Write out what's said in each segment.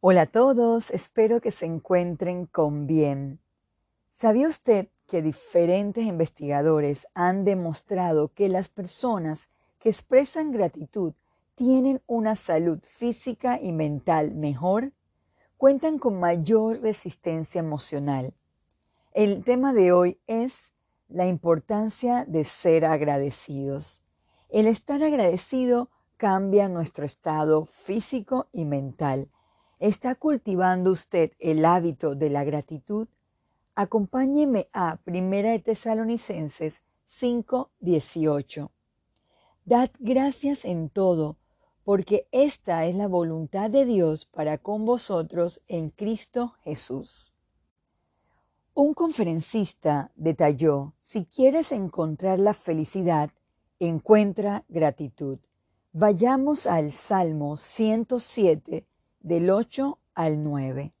Hola a todos, espero que se encuentren con bien. ¿Sabía usted que diferentes investigadores han demostrado que las personas que expresan gratitud tienen una salud física y mental mejor? Cuentan con mayor resistencia emocional. El tema de hoy es la importancia de ser agradecidos. El estar agradecido cambia nuestro estado físico y mental ¿Está cultivando usted el hábito de la gratitud? Acompáñeme a Primera de Tesalonicenses 5:18. Dad gracias en todo, porque esta es la voluntad de Dios para con vosotros en Cristo Jesús. Un conferencista detalló, si quieres encontrar la felicidad, encuentra gratitud. Vayamos al Salmo 107, del 8 al 9.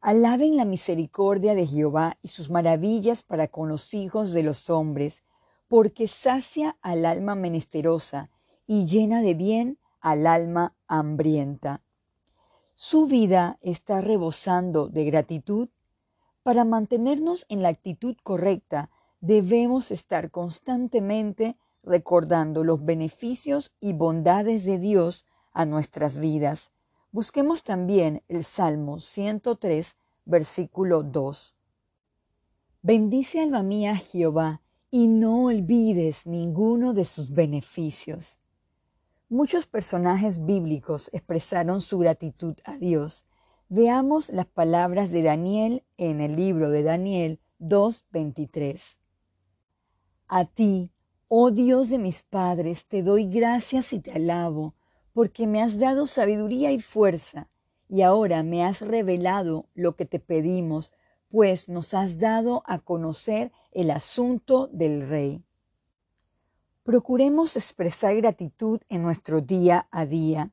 Alaben la misericordia de Jehová y sus maravillas para con los hijos de los hombres, porque sacia al alma menesterosa y llena de bien al alma hambrienta. Su vida está rebosando de gratitud. Para mantenernos en la actitud correcta, debemos estar constantemente recordando los beneficios y bondades de Dios a nuestras vidas Busquemos también el Salmo 103, versículo 2. Bendice alma mía Jehová y no olvides ninguno de sus beneficios. Muchos personajes bíblicos expresaron su gratitud a Dios. Veamos las palabras de Daniel en el libro de Daniel 2.23. A ti, oh Dios de mis padres, te doy gracias y te alabo porque me has dado sabiduría y fuerza, y ahora me has revelado lo que te pedimos, pues nos has dado a conocer el asunto del Rey. Procuremos expresar gratitud en nuestro día a día.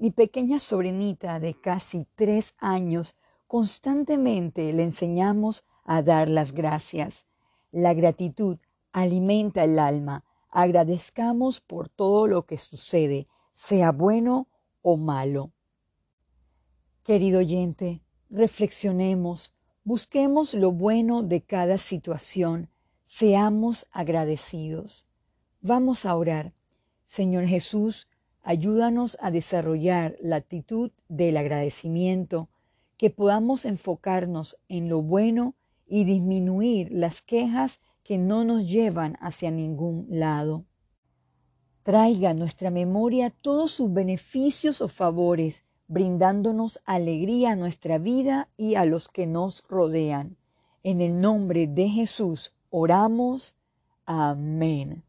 Mi pequeña sobrinita de casi tres años constantemente le enseñamos a dar las gracias. La gratitud alimenta el alma. Agradezcamos por todo lo que sucede, sea bueno o malo. Querido oyente, reflexionemos, busquemos lo bueno de cada situación, seamos agradecidos. Vamos a orar. Señor Jesús, ayúdanos a desarrollar la actitud del agradecimiento, que podamos enfocarnos en lo bueno y disminuir las quejas que no nos llevan hacia ningún lado traiga a nuestra memoria todos sus beneficios o favores, brindándonos alegría a nuestra vida y a los que nos rodean. En el nombre de Jesús oramos. Amén.